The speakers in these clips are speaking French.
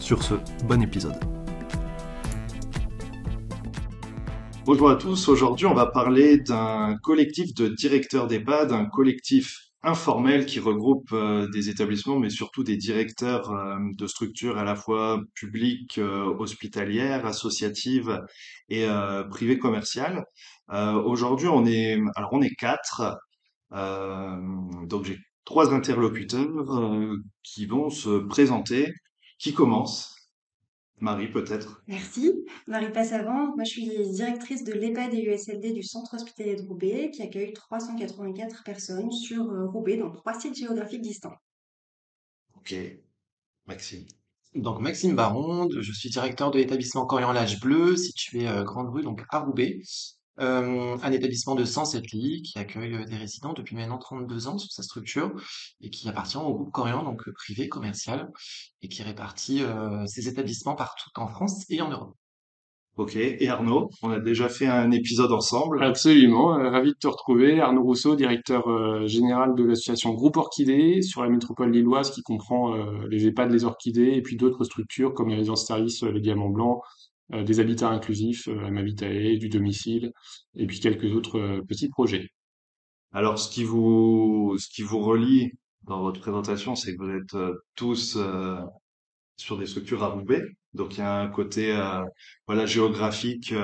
Sur ce, bon épisode. Bonjour à tous, aujourd'hui on va parler d'un collectif de directeurs d'EHPAD, un collectif informel qui regroupe euh, des établissements mais surtout des directeurs euh, de structures à la fois publiques, euh, hospitalières, associatives et privées commerciales. aujourd'hui on est alors on est quatre, donc j'ai trois interlocuteurs qui vont se présenter qui commence? Marie, peut-être. Merci. Marie Passavant. Moi, je suis directrice de l'EHPAD et USLD du Centre hospitalier de Roubaix, qui accueille 384 personnes sur euh, Roubaix, dans trois sites géographiques distincts. Ok. Maxime. Donc, Maxime Baron, je suis directeur de l'établissement Corian L'Âge Bleu, situé euh, Grande Rue, donc à Roubaix. Euh, un établissement de 107 lits qui accueille euh, des résidents depuis maintenant 32 ans sur sa structure et qui appartient au groupe Corian, donc euh, privé, commercial, et qui répartit ses établissements partout en France et en Europe. Ok, et Arnaud, on a déjà fait un épisode ensemble. Absolument, ravi de te retrouver. Arnaud Rousseau, directeur général de l'association Groupe Orchidée sur la métropole lilloise qui comprend les EHPAD, les orchidées et puis d'autres structures comme les résidences services, les diamants blancs, des habitats inclusifs, euh, Habitat du domicile, et puis quelques autres euh, petits projets. Alors, ce qui vous, ce qui vous relie dans votre présentation, c'est que vous êtes tous sur des structures à Roubaix. Donc, il y a un côté voilà géographique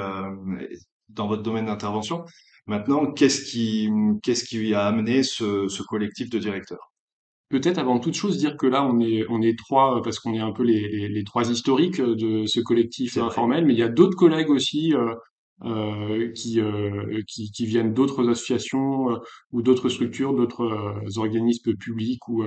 dans votre domaine d'intervention. Maintenant, qu'est-ce qui, qu'est-ce qui a amené ce, ce collectif de directeurs? Peut-être avant toute chose dire que là on est on est trois parce qu'on est un peu les, les, trois historiques de ce collectif informel, mais il y a d'autres collègues aussi euh, euh, qui, euh, qui, qui viennent d'autres associations euh, ou d'autres structures, d'autres euh, organismes publics ou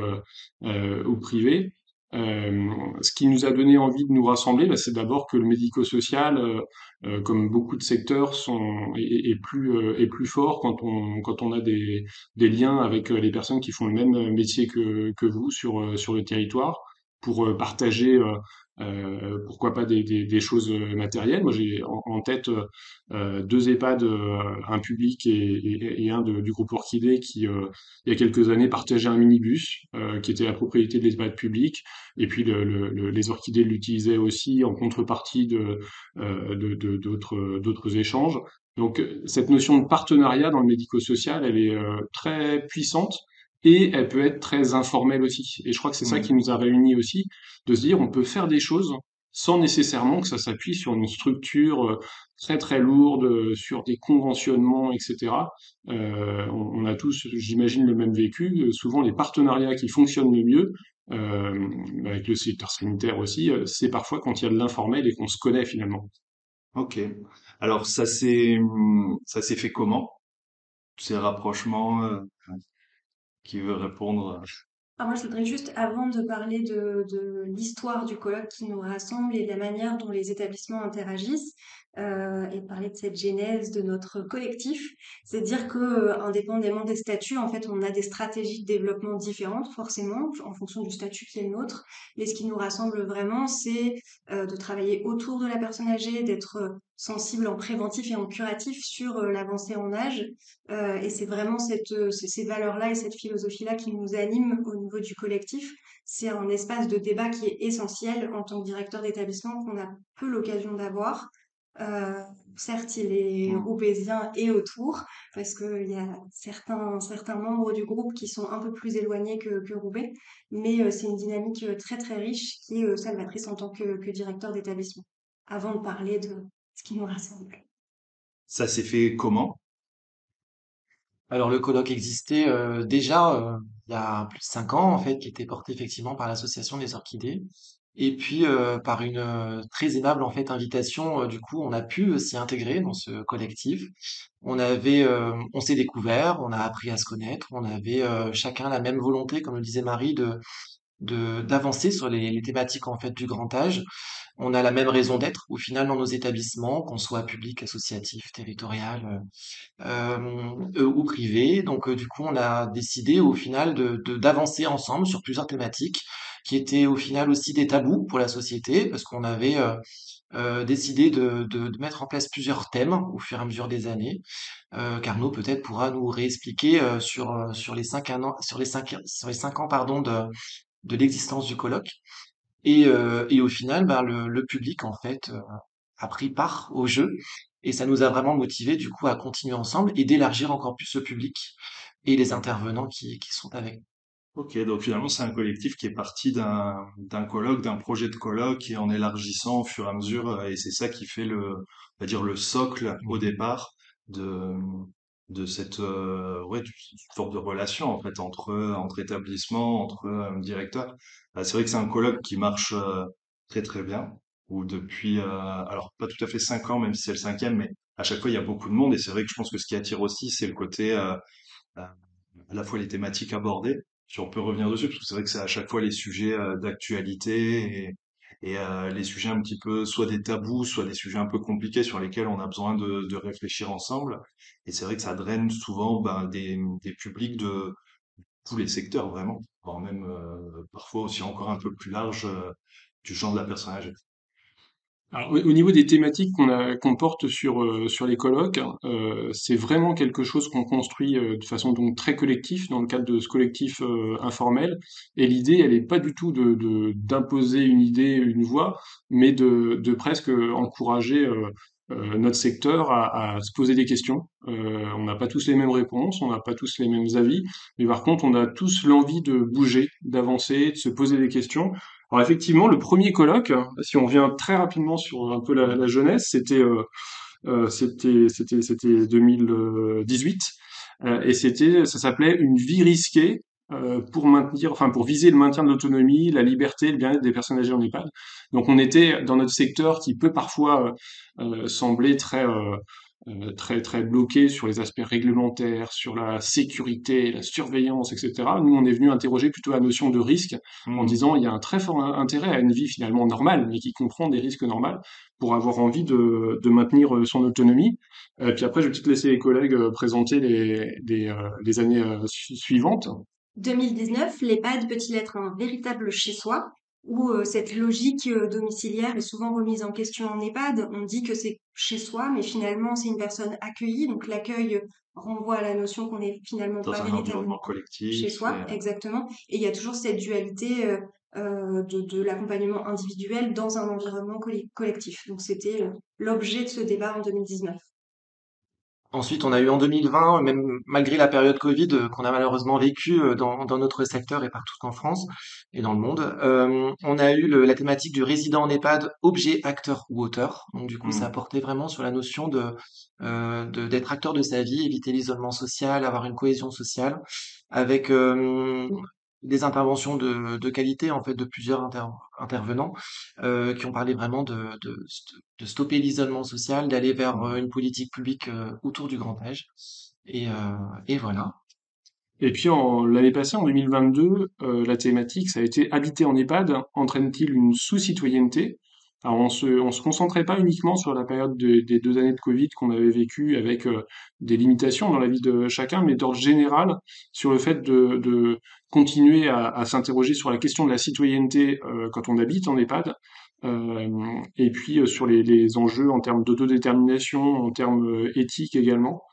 ou privés euh, ce qui nous a donné envie de nous rassembler, bah, c'est d'abord que le médico-social, euh, euh, comme beaucoup de secteurs, sont, est, plus, est plus fort quand on, quand on a des, des liens avec les personnes qui font le même métier que, que vous sur, sur le territoire pour partager euh, pourquoi pas des, des, des, choses matérielles. Moi, j'ai en, tête euh, deux EHPAD, euh, un public et, et, et un de, du groupe Orchidée qui, euh, il y a quelques années, partageait un minibus euh, qui était la propriété de l'EHPAD public. Et puis, le, le, les Orchidées l'utilisaient aussi en contrepartie de d'autres d'autres échanges. Donc, cette notion de partenariat dans le médico-social, elle est très puissante et elle peut être très informelle aussi. Et je crois que c'est ça qui nous a réunis aussi, de se dire on peut faire des choses sans nécessairement que ça s'appuie sur une structure euh, très très lourde, euh, sur des conventionnements, etc. Euh, on, a tous, j'imagine, le même vécu. Souvent, les partenariats qui fonctionnent le mieux, euh, avec le secteur sanitaire aussi, c'est parfois quand il y a de l'informel et qu'on se connaît finalement. Ok. Alors ça s'est ça s'est fait comment ces rapprochements qui veut répondre ah, moi, je voudrais juste, avant de parler de, de l'histoire du colloque qui nous rassemble et de la manière dont les établissements interagissent, euh, et parler de cette genèse de notre collectif, c'est dire que, euh, indépendamment des statuts, en fait, on a des stratégies de développement différentes, forcément, en fonction du statut qui est le nôtre. Mais ce qui nous rassemble vraiment, c'est euh, de travailler autour de la personne âgée, d'être sensible en préventif et en curatif sur l'avancée en âge. et c'est vraiment cette, ces valeurs-là et cette philosophie-là qui nous anime au niveau du collectif. C'est un espace de débat qui est essentiel en tant que directeur d'établissement qu'on a peu l'occasion d'avoir. Euh, certes, il est roubaisien et autour, parce qu'il y a certains, certains membres du groupe qui sont un peu plus éloignés que, que Roubaix, mais euh, c'est une dynamique euh, très très riche qui est salvatrice en tant que, que directeur d'établissement, avant de parler de ce qui nous rassemble. Ça s'est fait comment? Alors le colloque existait déjà il y a plus de cinq ans, en fait, qui était porté effectivement par l'association des orchidées. Et puis, euh, par une euh, très aimable en fait invitation, euh, du coup, on a pu s'y intégrer dans ce collectif. On avait, on s'est découvert, on a appris à se connaître, on avait chacun la même volonté, comme le disait Marie, de d'avancer sur les, thématiques du grand âge. on a la même raison d'être au final dans nos établissements, qu'on soit public, associatif, territorial euh, euh, ou privé. Donc du coup, on a décidé au final d'avancer ensemble sur plusieurs thématiques qui étaient au final aussi des tabous pour la société, parce qu'on avait euh, décidé de, de, mettre en place plusieurs thèmes au fur et à mesure des années. Euh, Carnot peut-être pourra nous réexpliquer euh, sur, euh, sur les cinq ans, sur les cinq, sur les cinq ans pardon, de, de l'existence du colloque. Et, euh, et au final, ben, le, public en fait a pris part au jeu et ça nous a vraiment motivé du coup à continuer ensemble et d'élargir encore plus le public et les intervenants qui, qui sont avec. Ok, donc finalement c'est un collectif qui est parti d'un d'un colloque, d'un projet de colloque et en élargissant au fur et à mesure euh, et c'est ça qui fait le dire le socle au départ de de cette euh, ouais de relation en fait entre entre établissements, entre euh, directeurs. Bah, c'est vrai que c'est un colloque qui marche euh, très très bien ou depuis euh, alors pas tout à fait cinq ans même si c'est le cinquième mais à chaque fois il y a beaucoup de monde et c'est vrai que je pense que ce qui attire aussi c'est le côté euh, à la fois les thématiques abordées, si on peut revenir dessus, parce que c'est vrai que c'est à chaque fois les sujets euh, d'actualité et, et euh, les sujets un petit peu, soit des tabous, soit des sujets un peu compliqués sur lesquels on a besoin de, réfléchir ensemble. Et c'est vrai que ça draine souvent ben, des, publics de tous les secteurs, vraiment, voire même euh, parfois aussi encore un peu plus large euh, du champ de la personne âgée. Au au niveau des thématiques qu'on porte sur, euh, sur les colloques, euh, c'est vraiment quelque chose qu'on construit euh, de façon donc très collective dans le cadre de ce collectif informel. Et l'idée, elle n'est pas du tout d'imposer une idée, une voix, mais de, presque encourager notre secteur à, se poser des questions. On n'a pas tous les mêmes réponses, on n'a pas tous les mêmes avis, mais par contre, on a tous l'envie de bouger, d'avancer, de se poser des questions. Alors effectivement, le premier colloque, si on revient très rapidement sur un peu la, jeunesse, c'était euh, euh, c'était c'était c'était 2018 euh, et c'était ça s'appelait une vie risquée euh, pour maintenir enfin pour viser le maintien de l'autonomie, la liberté, le bien-être des personnes âgées en EHPAD. Donc on était dans notre secteur qui peut parfois euh, euh, sembler très euh, très très bloqué sur les aspects réglementaires, sur la sécurité, la surveillance, etc. Nous, on est venu interroger plutôt la notion de risque en Hmm. disant il y a un très fort intérêt à une vie finalement normale, mais qui comprend des risques normaux pour avoir envie de, de maintenir euh, son autonomie. Euh, puis après, je vais peut-être laisser les collègues présenter les, les, euh, les années su- suivantes. 2019, l'EHPAD peut-il être un véritable chez-soi? Où euh, cette logique euh, domiciliaire est souvent remise en question en EHPAD. On dit que c'est chez soi, mais finalement c'est une personne accueillie, donc l'accueil renvoie à la notion qu'on n'est finalement Dans pas un environnement véritablement chez collectif. soi, et, euh, exactement. Et il y a toujours cette dualité euh, euh, de, de l'accompagnement individuel dans un environnement collectif. Donc c'était euh, l'objet de ce débat en 2019. Ensuite, on a eu en 2020, même malgré la période Covid euh, qu'on a malheureusement vécue euh, dans, dans notre secteur et partout en France et dans le monde, euh, on a eu le- la thématique du résident en EHPAD, objet, acteur ou auteur. Donc du coup, ça hmm. portait vraiment sur la notion de, d'être acteur de sa vie, éviter l'isolement social, avoir une cohésion sociale, avec euh, des interventions de, de qualité en fait de plusieurs inter- intervenants euh, qui ont parlé vraiment de, de, de stopper l'isolement social, d'aller vers euh, une politique publique euh, autour du grand âge. Et, et voilà. Et puis l'année passée, en 2022, euh, la thématique, ça a été habiter en EHPAD entraîne-t-il une sous-citoyenneté? Alors on se, se concentrait pas uniquement sur la période de- des deux années de Covid qu'on avait vécu avec euh, des limitations dans la vie de chacun, mais d'ordre général sur le fait de, continuer à, s'interroger sur la question de la citoyenneté euh, quand on habite en EHPAD, euh, et puis sur les, enjeux en termes d'autodétermination, en termes éthiques également.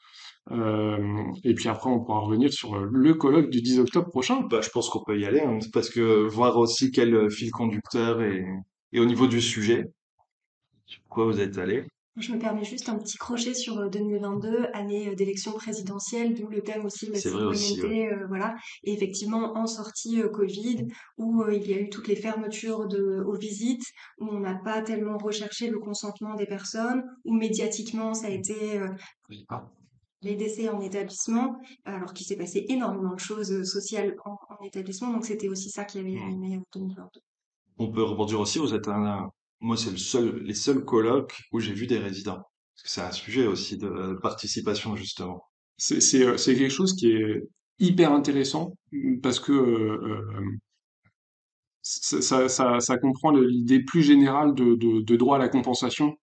Et puis après, on pourra revenir sur le colloque du 10 octobre prochain. Bah, je pense qu'on peut y aller, hein, parce que voir aussi quel fil conducteur et, et au niveau du sujet, sur quoi vous êtes allé? Je me permets juste un petit crochet sur euh, 2022, année euh, d'élection présidentielle, d'où le thème aussi de la aussi, ouais. citoyenneté, euh, voilà. Et effectivement, en sortie euh, Covid, où euh, il y a eu toutes les fermetures de, aux visites, où on n'a pas tellement recherché le consentement des personnes, où médiatiquement ça a été euh, Oui, ah. les décès en établissement, alors qu'il s'est passé énormément de choses euh, sociales en, en établissement, donc c'était aussi ça qui avait Hmm. animé euh, 2022. On peut rebondir aussi, un, un- moi c'est le seul, les seuls colloques où j'ai vu des résidents. C'est un sujet aussi de participation, justement. C'est euh, quelque chose qui est hyper intéressant parce que euh, euh, ça, comprend l'idée plus générale de, droit à la compensation,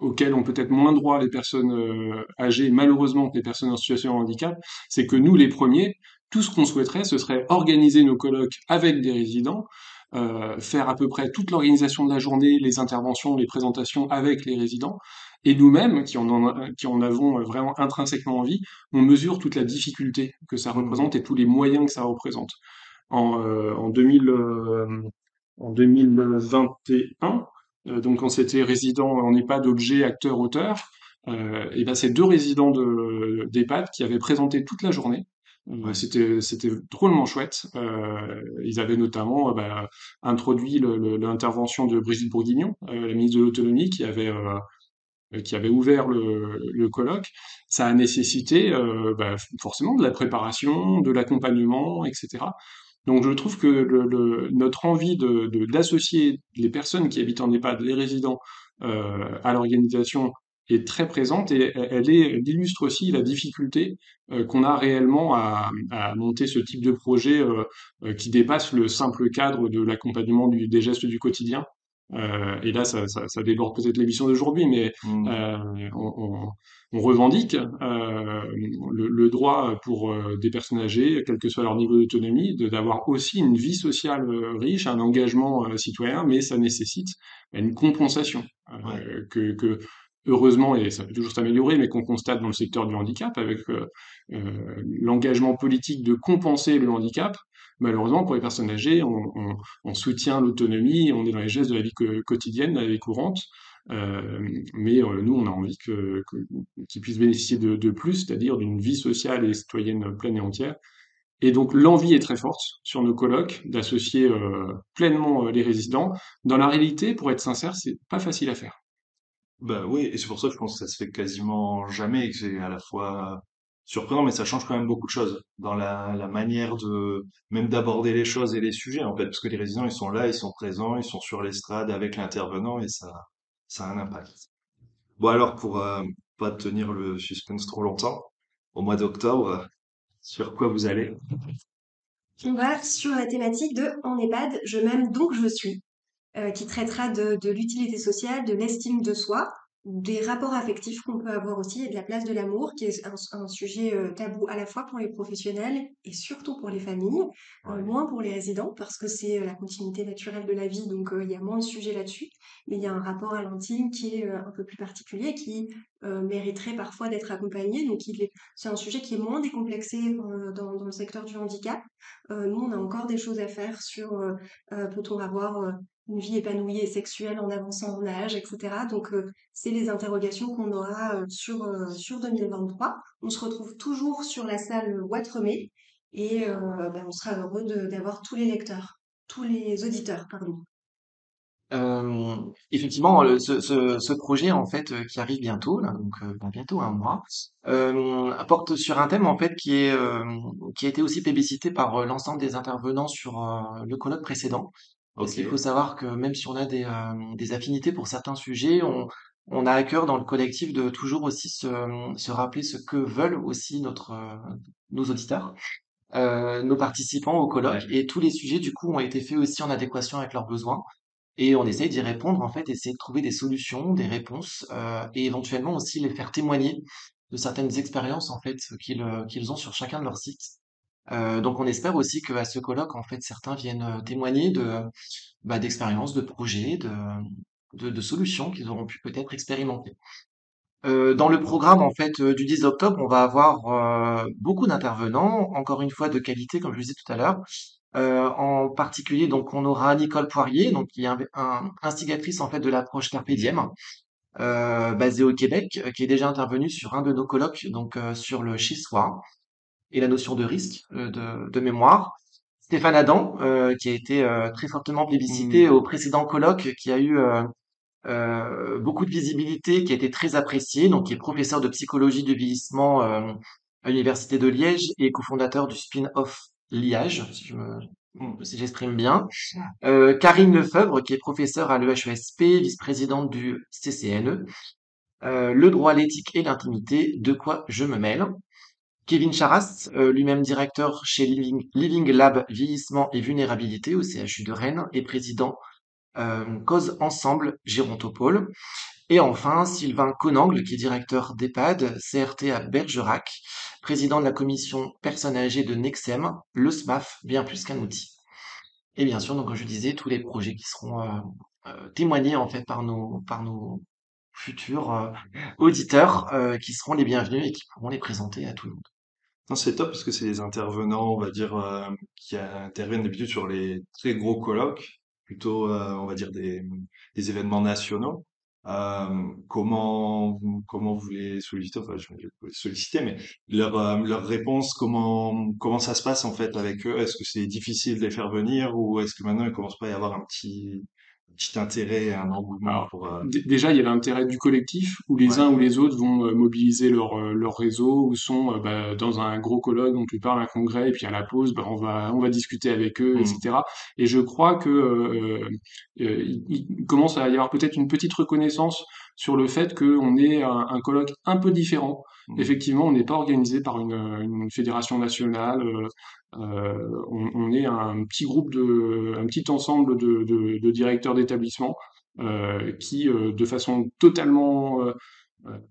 auquel ont peut-être moins droit les personnes âgées, malheureusement que les personnes en situation de handicap, c'est que nous, les premiers, tout ce qu'on souhaiterait, ce serait organiser nos colloques avec des résidents, euh, faire à peu près toute l'organisation de la journée, les interventions, les présentations avec les résidents, et nous-mêmes, qui, en, avons vraiment intrinsèquement envie, on mesure toute la difficulté que ça représente et tous les moyens que ça représente en, euh, en, 2000, euh, en 2021. Euh, donc quand c'était résident en EHPAD, objet, acteur, auteur, et ben c'est deux résidents de d'EHPAD qui avaient présenté toute la journée. C'était c'était drôlement chouette. Euh, ils avaient notamment bah, introduit l'intervention de Brigitte Bourguignon, la ministre de l'autonomie, qui avait euh, qui avait ouvert le, le colloque, ça a nécessité euh, bah, forcément de la préparation, de l'accompagnement, etc. Donc je trouve que le, notre envie de, d'associer les personnes qui habitent en EHPAD, les résidents, euh, à l'organisation est très présente et elle, est, illustre aussi la difficulté euh, qu'on a réellement à, à, monter ce type de projet euh, euh, qui dépasse le simple cadre de l'accompagnement des gestes du quotidien. et là, ça, ça, ça déborde peut-être l'émission d'aujourd'hui, mais mmh. on, on, on revendique euh, le, le, droit pour des personnes âgées, quel que soit leur niveau d'autonomie, d'avoir aussi une vie sociale riche, un engagement citoyen, mais ça nécessite une compensation que, que, heureusement, et ça peut toujours s'améliorer, mais qu'on constate dans le secteur du handicap, avec l'engagement politique de compenser le handicap, malheureusement, pour les personnes âgées, on, on, on soutient l'autonomie, on est dans les gestes de la vie quotidienne, de la vie courante, euh, mais euh, nous, on a envie que, qu'ils puissent bénéficier de, de plus, c'est-à-dire d'une vie sociale et citoyenne pleine et entière. Et donc l'envie est très forte sur nos colloques d'associer euh, pleinement les résidents. Dans la réalité, pour être sincère, c'est pas facile à faire. Ben oui, et c'est pour ça que je pense que ça se fait quasiment jamais, et que c'est à la fois surprenant, mais ça change quand même beaucoup de choses dans la, la manière de même d'aborder les choses et les sujets en fait, parce que les résidents ils sont là, ils sont présents, ils sont sur l'estrade avec l'intervenant et ça ça a un impact. Bon alors pour euh, pas tenir le suspense trop longtemps, au mois d'octobre, sur quoi vous allez? On va sur la thématique de En EHPAD, je m'aime donc je suis, euh, qui traitera de, de l'utilité sociale, de l'estime de soi, des rapports affectifs qu'on peut avoir aussi et de la place de l'amour, qui est un, sujet euh, tabou à la fois pour les professionnels et surtout pour les familles, moins pour les résidents parce que c'est euh, la continuité naturelle de la vie, donc il y a moins de sujets là-dessus. Mais il y a un rapport à l'intime qui est un peu plus particulier, qui mériterait parfois d'être accompagné. Donc c'est un sujet qui est moins décomplexé dans, dans, le secteur du handicap. nous, on a encore des choses à faire sur peut-on avoir une vie épanouie et sexuelle en avançant en âge, etc. Donc, euh, c'est les interrogations qu'on aura euh, sur, euh, sur 2023. On se retrouve toujours sur la salle Watremé et ben, on sera heureux d'avoir tous les lecteurs, tous les auditeurs, pardon. effectivement, ce, ce, projet en fait qui arrive bientôt, donc bientôt un mois, apporte sur un thème en fait qui est qui a été aussi plébiscité par l'ensemble des intervenants sur le colloque précédent, parce qu'il faut savoir que même si on a des, euh, des affinités pour certains sujets, on, on a à cœur dans le collectif de toujours aussi se, se rappeler ce que veulent aussi notre, euh, nos auditeurs, euh, nos participants au colloque. Et tous les sujets, du coup, ont été faits aussi en adéquation avec leurs besoins. Et on essaye d'y répondre, en fait, essayer de trouver des solutions, des réponses, euh, et éventuellement aussi les faire témoigner de certaines expériences, en fait, qu'ils qu'ils ont sur chacun de leurs sites. Euh, donc on espère aussi qu'à ce colloque, en fait, certains viennent euh, témoigner de bah, d'expériences, de projets, de, solutions qu'ils auront pu peut-être expérimenter. Euh, dans le programme en fait du 10 octobre, on va avoir beaucoup d'intervenants, encore une fois de qualité, comme je le disais tout à l'heure. en particulier, donc on aura Nicole Poirier, donc qui est un, instigatrice en fait de l'approche Carpe Diem, basée au Québec, qui est déjà intervenue sur un de nos colloques, donc sur le Chiswa et la notion de risque euh, de, de, mémoire. Stéphane Adam, euh, qui a été euh, très fortement plébiscité mmh. au précédent colloque, qui a eu euh, beaucoup de visibilité, qui a été très apprécié, donc qui est professeur de psychologie du vieillissement à l'université de Liège et cofondateur du spin-off Liège, si je me si j'exprime bien. Euh, Karine Lefebvre, qui est professeure à l'EHESP, vice-présidente du CCNE. Le droit, l'éthique et l'intimité, de quoi je me mêle. Kevin Charas, lui-même directeur chez Living, Lab Vieillissement et Vulnérabilité au CHU de Rennes et président Cause Ensemble Gérontopole. Et enfin, Sylvain Conangle, qui est directeur d'EHPAD, CRT à Bergerac, président de la commission personnes âgées de Nexem, le SMAF, bien plus qu'un outil. Et bien sûr, donc, comme je disais, tous les projets qui seront euh, euh, témoignés en fait par nos, par nos futurs euh, auditeurs qui seront les bienvenus et qui pourront les présenter à tout le monde. Non, c'est top parce que c'est des intervenants, on va dire, qui interviennent d'habitude sur les très gros colloques, plutôt, on va dire, des, événements nationaux. Euh, comment comment vous les sollicitez enfin je vais les solliciter mais leur euh, leur réponse comment comment ça se passe en fait avec eux? Est-ce que c'est difficile de les faire venir ou est-ce que maintenant il commence pas à y avoir un petit petit intérêt, un engouement pour. Euh, déjà, il y a l'intérêt du collectif où les uns ou les autres vont euh, mobiliser leur euh, leur réseau ou sont bah, dans un gros colloque dont tu parles, un congrès, et puis à la pause, bah, on va on va discuter avec eux, etc. Mmh. Et je crois que il, commence à y avoir peut-être une petite reconnaissance sur le fait qu'on est un, un colloque un peu différent. Mmh. Effectivement, on n'est pas organisé par une, une fédération nationale. Euh, on, on, est un petit groupe de, un petit ensemble de, de, de directeurs d'établissement euh, qui, euh, de façon totalement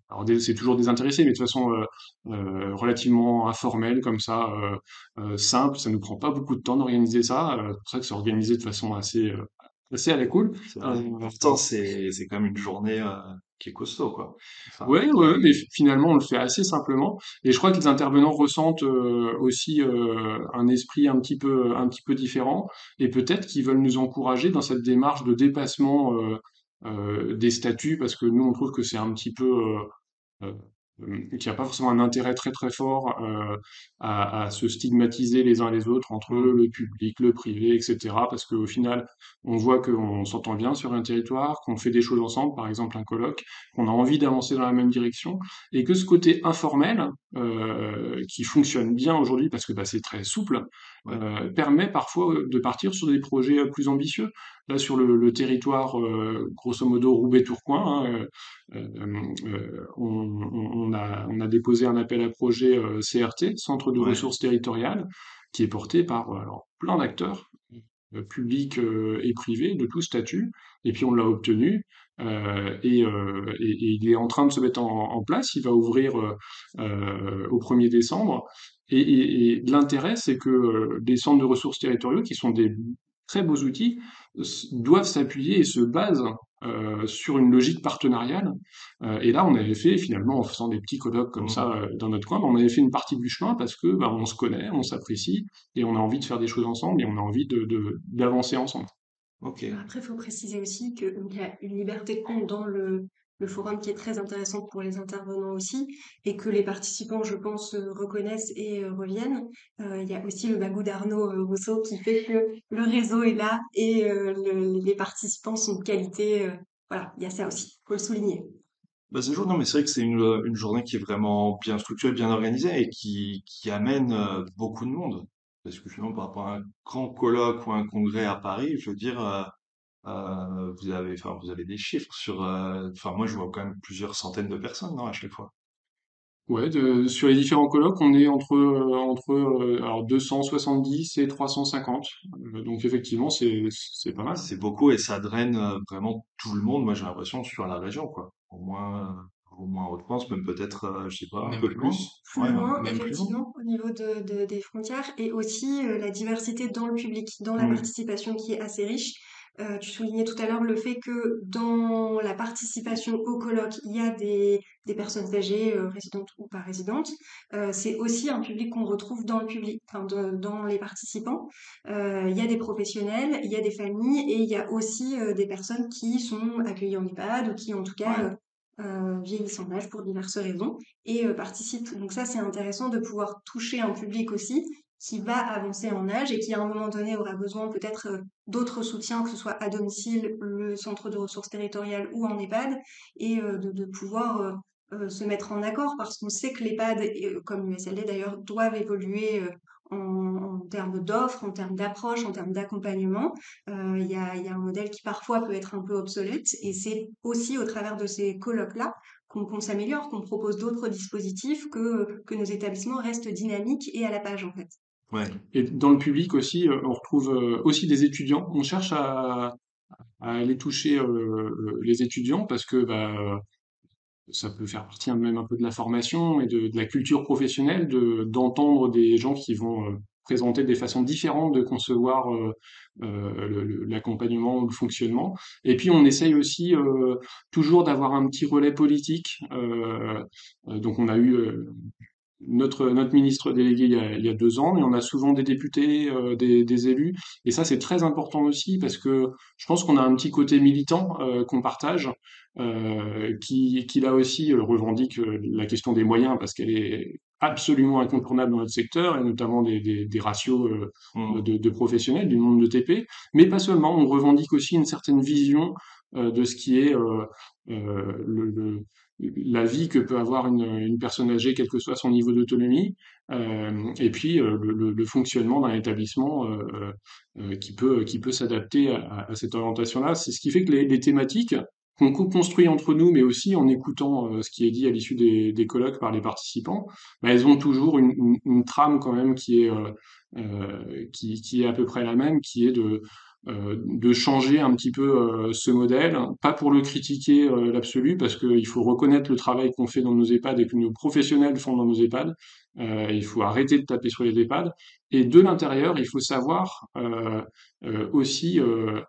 alors c'est toujours désintéressé, mais de façon euh, relativement informelle, comme ça, euh, simple. Ça nous prend pas beaucoup de temps d'organiser ça. c'est pour ça que c'est organisé de façon assez assez à la cool. Pourtant, c'est c'est quand même une journée qui est costaud, quoi. ouais, ouais, mais finalement, on le fait assez simplement. Et je crois que les intervenants ressentent euh, aussi euh, un esprit un petit peu, un petit peu différent, et peut-être qu'ils veulent nous encourager dans cette démarche de dépassement euh, des statuts, parce que nous, on trouve que c'est un petit peu euh, qu'il n'y a pas forcément un intérêt très très fort euh, à, à, se stigmatiser les uns les autres entre le public, le privé, etc. Parce qu'au final, on voit qu'on s'entend bien sur un territoire, qu'on fait des choses ensemble, par exemple un colloque, qu'on a envie d'avancer dans la même direction, et que ce côté informel, euh, qui fonctionne bien aujourd'hui parce que bah, c'est très souple, euh, permet parfois de partir sur des projets plus ambitieux. Là, sur le, le territoire, euh, grosso modo, Roubaix-Tourcoing, hein, euh, on, on, a, on a déposé un appel à projet CRT, Centre de ressources territoriales, qui est porté par alors, plein d'acteurs, publics et privés, de tout statut, et puis on l'a obtenu. Euh, et, euh, et, et, il est en train de se mettre en, en place. Il va ouvrir euh, au 1er décembre. Et, et l'intérêt, c'est que les centres de ressources territoriaux, qui sont des très beaux outils, doivent s'appuyer et se basent euh, sur une logique partenariale. Euh, et là, on avait fait finalement, en faisant des petits colloques comme mmh. ça euh, dans notre coin, on avait fait une partie du chemin parce que bah, on se connaît, on s'apprécie et on a envie de faire des choses ensemble et on a envie de d'avancer ensemble. Okay. Après, il faut préciser aussi qu'il y a une liberté de compte dans le, le forum qui est très intéressant pour les intervenants aussi, et que les participants, je pense, reconnaissent et reviennent. Euh, il y a aussi le bagou d'Arnaud Rousseau qui fait que le réseau est là et le, les participants sont de qualité. voilà, il y a ça aussi, faut le souligner. Bah, c'est non, mais c'est vrai que c'est une, journée qui est vraiment bien structurée, bien organisée et qui, amène beaucoup de monde. Parce que finalement, par rapport à un grand colloque ou un congrès à Paris, je veux dire, euh, euh, vous avez, enfin, vous avez des chiffres sur, euh, enfin, moi, je vois quand même plusieurs centaines de personnes, non, à chaque fois. Ouais, de, sur les différents colloques, on est entre entre alors 270 et 350. donc effectivement, c'est c'est pas mal. C'est beaucoup et ça draine vraiment tout le monde. Moi, j'ai l'impression sur la région, quoi. Au moins au moins en France, même peut-être, euh, je sais pas, un peu plus. Plus loin, effectivement, au niveau de, de, des frontières, et aussi euh, la diversité dans le public, dans la mmh. participation qui est assez riche. Euh, tu soulignais tout à l'heure le fait que dans la participation au colloque, il y a des, des personnes âgées, euh, résidentes ou pas résidentes. Euh, c'est aussi un public qu'on retrouve dans le public, enfin, de, dans les participants. il y a des professionnels, il y a des familles et il y a aussi des personnes qui sont accueillies en EHPAD ou qui en tout cas euh, vieillissant d'âge pour diverses raisons et euh, participe. Donc ça, c'est intéressant de pouvoir toucher un public aussi qui va avancer en âge et qui à un moment donné aura besoin peut-être euh, d'autres soutiens, que ce soit à domicile, le centre de ressources territoriales ou en EHPAD, et de, de, pouvoir se mettre en accord parce qu'on sait que l'EHPAD, comme l'USLD d'ailleurs, doivent évoluer en, termes d'offres, en termes d'approche, en termes d'accompagnement. Euh, il y, a, un modèle qui parfois peut être un peu obsolète et c'est aussi au travers de ces colloques-là qu'on s'améliore, qu'on propose d'autres dispositifs, que nos établissements restent dynamiques et à la page en fait. Et dans le public aussi, euh, on retrouve euh, aussi des étudiants. On cherche à, aller toucher euh, les étudiants parce que bah, ça peut faire partie même un peu de la formation et de, la culture professionnelle, de d'entendre des gens qui vont présenter des façons différentes de concevoir l'accompagnement ou le fonctionnement. Et puis on essaye aussi toujours d'avoir un petit relais politique. donc on a eu notre, notre ministre délégué il y, a, il y a deux ans, mais on a souvent des députés, des, des, élus, et ça c'est très important aussi parce que je pense qu'on a un petit côté militant qu'on partage, qui, qui là aussi revendique la question des moyens parce qu'elle est absolument incontournable dans notre secteur, et notamment des, des, des ratios euh, mmh. de, de, professionnels, du nombre de TP, mais pas seulement, on revendique aussi une certaine vision euh, de ce qui est euh, euh la vie que peut avoir une, personne âgée, quel que soit son niveau d'autonomie, et puis le, fonctionnement d'un établissement qui peut, qui peut s'adapter à, cette orientation-là. C'est ce qui fait que les, thématiques, qu'on co-construit entre nous, mais aussi en écoutant euh, ce qui est dit à l'issue des, colloques par les participants, bah, elles ont toujours une, trame quand même qui est, euh, euh, qui, est à peu près la même, qui est de, euh, de changer un petit peu euh, ce modèle, pas pour le critiquer l'absolu, parce qu'il faut reconnaître le travail qu'on fait dans nos EHPAD et que nos professionnels font dans nos EHPAD, euh, il faut arrêter de taper sur les EHPAD. Et de l'intérieur, il faut savoir euh, euh, aussi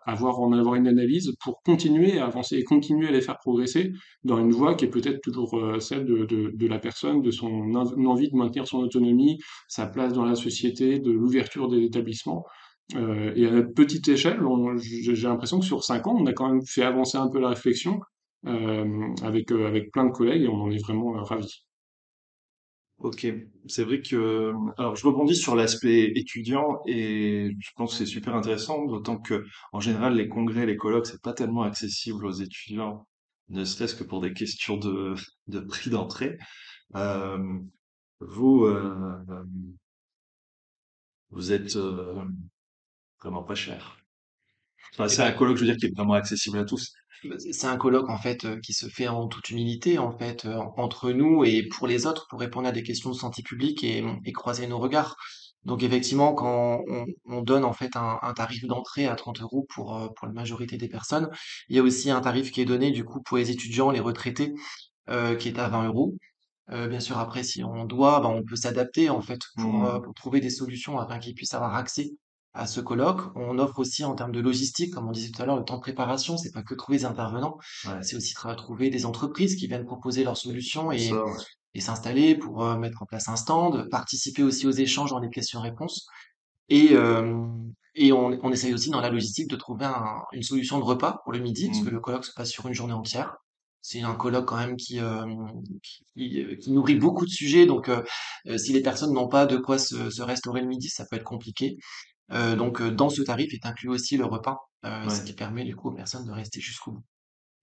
avoir en avoir une analyse pour continuer à avancer et continuer à les faire progresser dans une voie qui est peut-être toujours celle de, de, de, la personne, de son envie de maintenir son autonomie, sa place dans la société, de l'ouverture des établissements. Et à notre petite échelle, j'ai l'impression que sur cinq ans, on a quand même fait avancer un peu la réflexion avec, avec plein de collègues et on en est vraiment ravis. Ok, c'est vrai que alors je rebondis sur l'aspect étudiant et je pense que c'est super intéressant, d'autant que en général les congrès, les colloques, c'est pas tellement accessible aux étudiants, ne serait-ce que pour des questions de, de prix d'entrée. Euh, vous euh, vous êtes euh, vraiment pas cher. Enfin, c'est un colloque, je veux dire, qui est vraiment accessible à tous. Bah, c'est un colloque en fait euh, qui se fait en toute humilité en fait euh, entre nous et pour les autres pour répondre à des questions de santé publique et, et croiser nos regards. Donc effectivement, quand on, on donne en fait un, un tarif d'entrée à 30 euros pour euh, pour la majorité des personnes, il y a aussi un tarif qui est donné du coup pour les étudiants, les retraités, euh, qui est à 20 euros. Euh, bien sûr, après, si on doit, ben, on peut s'adapter en fait pour, mmh. pour trouver des solutions afin qu'ils puissent avoir accès à ce colloque. On offre aussi en termes de logistique, comme on disait tout à l'heure, le temps de préparation, c'est pas que trouver des intervenants, c'est aussi trouver des entreprises qui viennent proposer leurs solutions et, et s'installer pour euh, mettre en place un stand, participer aussi aux échanges dans les questions-réponses. Et, euh, et on, on essaye aussi dans la logistique de trouver une solution de repas pour le midi, parce que mmh. le colloque se passe sur une journée entière. C'est un colloque quand même qui, euh, qui, qui, nourrit beaucoup de sujets, donc si les personnes n'ont pas de quoi se, se, restaurer le midi, ça peut être compliqué. Euh, donc euh, dans ce tarif est inclus aussi le repas, euh, ce qui permet du coup aux personnes de rester jusqu'au bout.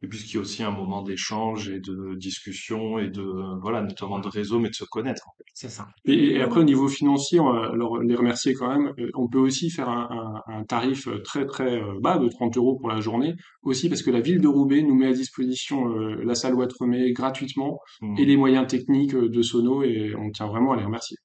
Et puisqu'il y a aussi un moment d'échange et de discussion et de voilà notamment de réseau mais de se connaître en fait. C'est ça. Et, après au niveau financier, on va leur les remercier quand même. On peut aussi faire un, un, un tarif très très bas de 30 euros pour la journée aussi parce que la ville de Roubaix nous met à disposition la salle Ouattremé gratuitement mmh. et les moyens techniques de Sono et on tient vraiment à les remercier.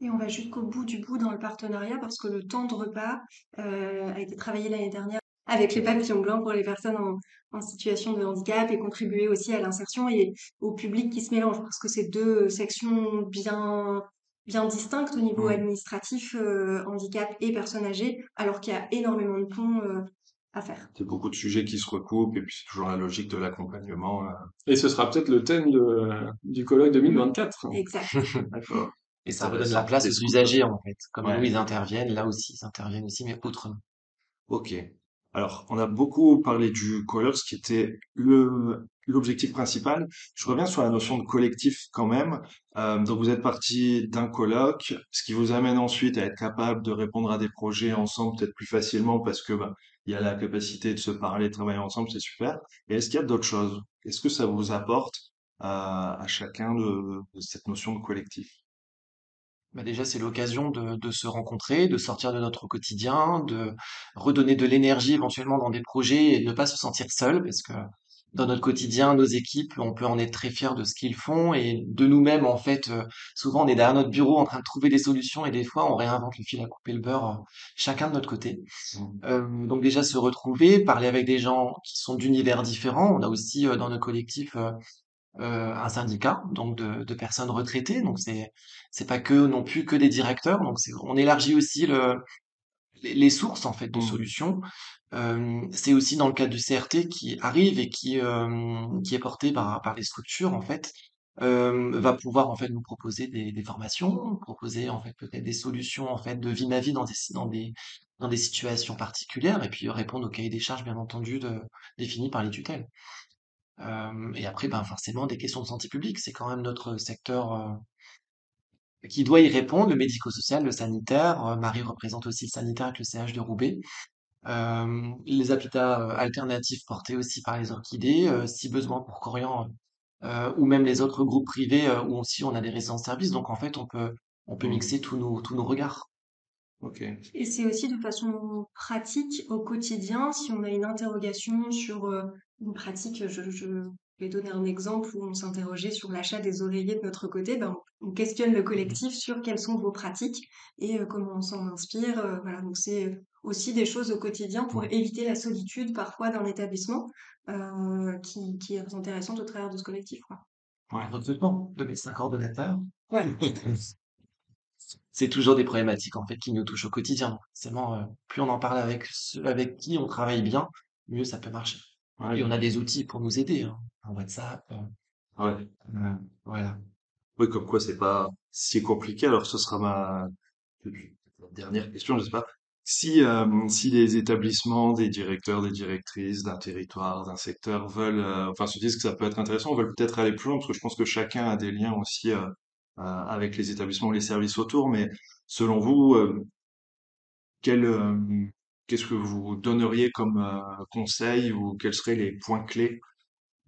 Et on va jusqu'au bout du bout dans le partenariat parce que le temps de repas euh, a été travaillé l'année dernière avec les papillons blancs pour les personnes en, en situation de handicap et contribuer aussi à l'insertion et au public qui se mélange parce que c'est deux sections bien bien distinctes au niveau administratif, euh, handicap et personnes âgées, alors qu'il y a énormément de ponts euh, à faire. C'est beaucoup de sujets qui se recoupent et puis c'est toujours la logique de l'accompagnement. Euh. Et ce sera peut-être le thème de, du colloque 2024. Exact. D'accord. Et ça redonne la place aux usagers, en fait. Comme nous, ils interviennent, là aussi, ils interviennent aussi, mais autrement. Ok. Alors, on a beaucoup parlé du colloque, ce qui était le l'objectif principal. Je reviens sur la notion de collectif quand même. Euh, donc, vous êtes parti d'un colloque, ce qui vous amène ensuite à être capable de répondre à des projets ensemble peut-être plus facilement parce que bah, il y a la capacité de se parler, de travailler ensemble, c'est super. Et est-ce qu'il y a d'autres choses? Est-ce que ça vous apporte euh, à chacun de cette notion de collectif? Bah déjà, c'est l'occasion de, de se rencontrer, de sortir de notre quotidien, de redonner de l'énergie éventuellement dans des projets et de ne pas se sentir seul, parce que dans notre quotidien, nos équipes, on peut en être très fiers de ce qu'ils font et de nous-mêmes en fait. euh, souvent, on est derrière notre bureau en train de trouver des solutions et des fois, on réinvente le fil à couper le beurre, euh, chacun de notre côté. Mm. Euh, donc déjà se retrouver, parler avec des gens qui sont d'univers différents. On a aussi euh, dans notre collectif euh, euh, un syndicat donc de, de personnes retraitées. Donc c'est c'est pas que non plus que des directeurs. Donc c'est on élargit aussi le les, les sources en fait de Mm. solutions. Euh, c'est aussi dans le cadre du CRT qui arrive et qui euh, qui est porté par par les structures en fait. va pouvoir en fait nous proposer des, des formations, proposer en fait peut-être des solutions en fait de vie ma vie dans des dans des dans des situations particulières et puis répondre au cahier des charges bien entendu de, défini par les tutelles. Euh, et après ben forcément des questions de santé publique, c'est quand même notre secteur euh, qui doit y répondre, le médico-social, le sanitaire. Euh, Marie représente aussi le sanitaire avec le CH de Roubaix. Euh, les habitats alternatifs portés aussi par les orchidées, euh, si besoin pour Corian, euh, ou même les autres groupes privés euh, où aussi on a des résidences services. Donc en fait, on peut on peut Mm. mixer tous nos tous nos regards. Et c'est aussi de façon pratique au quotidien, si on a une interrogation sur euh, une pratique, je, je vais donner un exemple où on s'interrogeait sur l'achat des oreillers de notre côté, ben, on questionne le collectif sur quelles sont vos pratiques et euh, comment on s'en inspire. euh, voilà, donc c'est aussi des choses au quotidien pour éviter la solitude parfois d'un établissement euh, qui, qui est intéressante au travers de ce collectif, quoi. Ouais. Recrutement de médecins coordonnateurs. Ouais. C'est toujours des problématiques en fait qui nous touchent au quotidien. Forcément, euh, plus on en parle avec ceux avec qui on travaille bien, mieux ça peut marcher. Ouais. Et on a des outils pour nous aider, hein. Un WhatsApp, euh, Ouais. euh, voilà. Oui, comme quoi c'est pas si compliqué. Alors ce sera ma dernière question, je sais pas. Si, euh, si les établissements, des directeurs, des directrices d'un territoire, d'un secteur veulent, euh, enfin se disent que ça peut être intéressant, veulent peut-être aller plus loin, parce que je pense que chacun a des liens aussi euh, euh, avec les établissements, les services autour. Mais selon vous, euh, quel, euh, qu'est-ce que vous donneriez comme euh, conseil ou quels seraient les points clés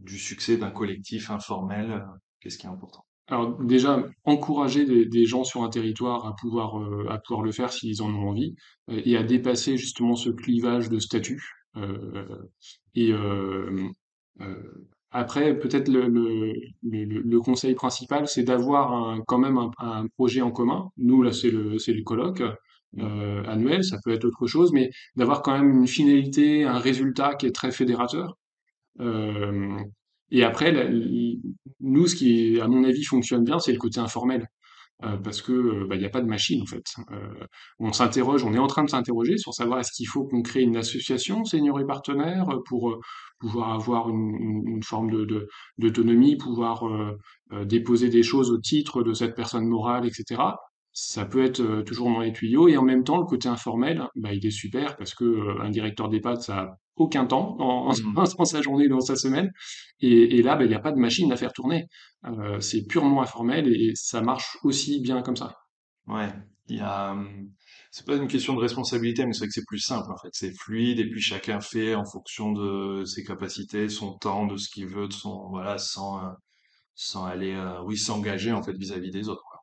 du succès d'un collectif informel? euh, Qu'est-ce qui est important? Alors déjà, encourager des, gens sur un territoire à pouvoir, euh, à pouvoir le faire s'ils en ont envie, et à dépasser justement ce clivage de statut. Et après, peut-être le, conseil principal, c'est d'avoir quand même un, un projet en commun. Nous, là, c'est le, c'est le colloque euh, annuel, ça peut être autre chose, mais d'avoir quand même une finalité, un résultat qui est très fédérateur. Euh, et après, nous, ce qui, à mon avis, fonctionne bien, c'est le côté informel. Euh, parce que bah, il n'y a pas de machine en fait. On s'interroge, on est en train de s'interroger sur savoir est-ce qu'il faut qu'on crée une association senior et partenaire euh, pour pouvoir avoir une, forme d'autonomie, pouvoir déposer des choses au titre de cette personne morale, etc. Ça peut être euh, toujours dans les tuyaux et en même temps le côté informel, bah, il est super parce que euh, un directeur d'EHPAD ça a aucun temps en, Mm. dans sa journée, dans sa semaine, et, et là bah, il n'y a pas de machine à faire tourner. Euh, c'est purement informel et ça marche aussi bien comme ça. Ouais, il y a, hum, c'est pas une question de responsabilité, mais c'est vrai que c'est plus simple en fait. C'est fluide et puis chacun fait en fonction de ses capacités, son temps, de ce qu'il veut, de son, voilà, sans, sans aller, euh, oui, s'engager en fait vis-à-vis des autres, quoi.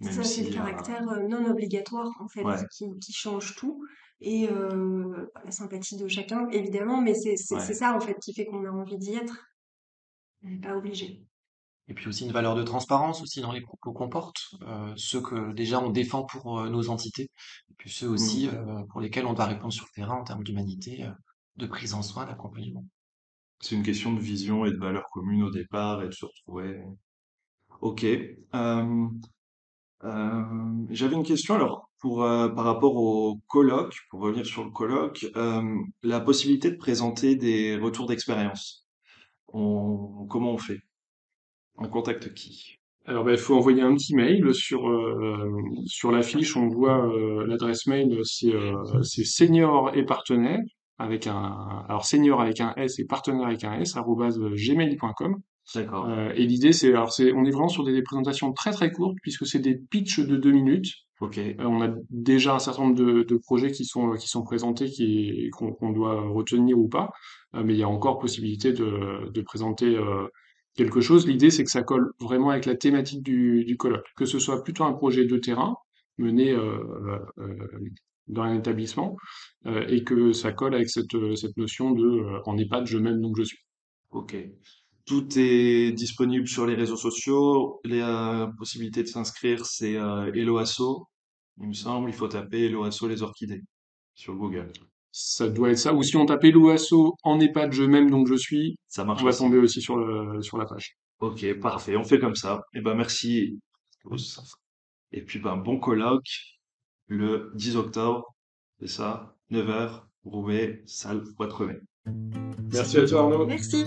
Même Ça, c'est le euh, caractère euh, non obligatoire, en fait, ouais, qui, qui change tout. Et euh, la sympathie de chacun, évidemment, mais c'est c'est- c'est ouais, ça, en fait, qui fait qu'on a envie d'y être. On n'est pas obligé. Et puis aussi une valeur de transparence aussi dans les propos qu'on porte, euh, ceux que déjà on défend pour euh, nos entités, et puis ceux aussi euh, pour lesquels on doit répondre sur le terrain en termes d'humanité, euh, de prise en soin, d'accompagnement. C'est une question de vision et de valeurs communes au départ et de se retrouver. Ok. Euh, j'avais une question alors pour euh, par rapport au colloque, pour revenir sur le colloque, la possibilité de présenter des retours d'expérience. Comment on fait? On contacte qui? Alors, bah, il faut envoyer un petit mail sur euh, sur la fiche. On voit euh, l'adresse mail, c'est senior et partenaire avec un alors senior avec un S et partenaire avec un S gmail.com. D'accord. Euh, et l'idée c'est alors c'est on est vraiment sur des, présentations très très courtes puisque c'est des pitchs de deux minutes. Ok. Euh, on a déjà un certain nombre de, de projets qui sont qui sont présentés qui qu'on qu'on doit retenir ou pas, Euh, mais il y a encore possibilité de de présenter quelque chose. L'idée, c'est que ça colle vraiment avec la thématique du, du colloque, que ce soit plutôt un projet de terrain mené dans un établissement et que ça colle avec cette, cette notion de en EHPAD, je m'aime donc je suis. Ok. Tout est disponible sur les réseaux sociaux. Les euh, possibilités de s'inscrire, c'est euh, Hello Asso. Il me semble, il faut taper Hello Asso les orchidées sur Google. Ça doit être ça. Ou si on tape Hello Asso en EHPAD, je même donc je suis, Ça marche on va aussi. tomber aussi sur le, sur la page. Ok, parfait. On fait comme ça. Et ben merci. Et puis ben bon colloque le 10 octobre. C'est ça, 9h, Roubaix, salle Poitrevet. Merci à toi Arnaud. Merci.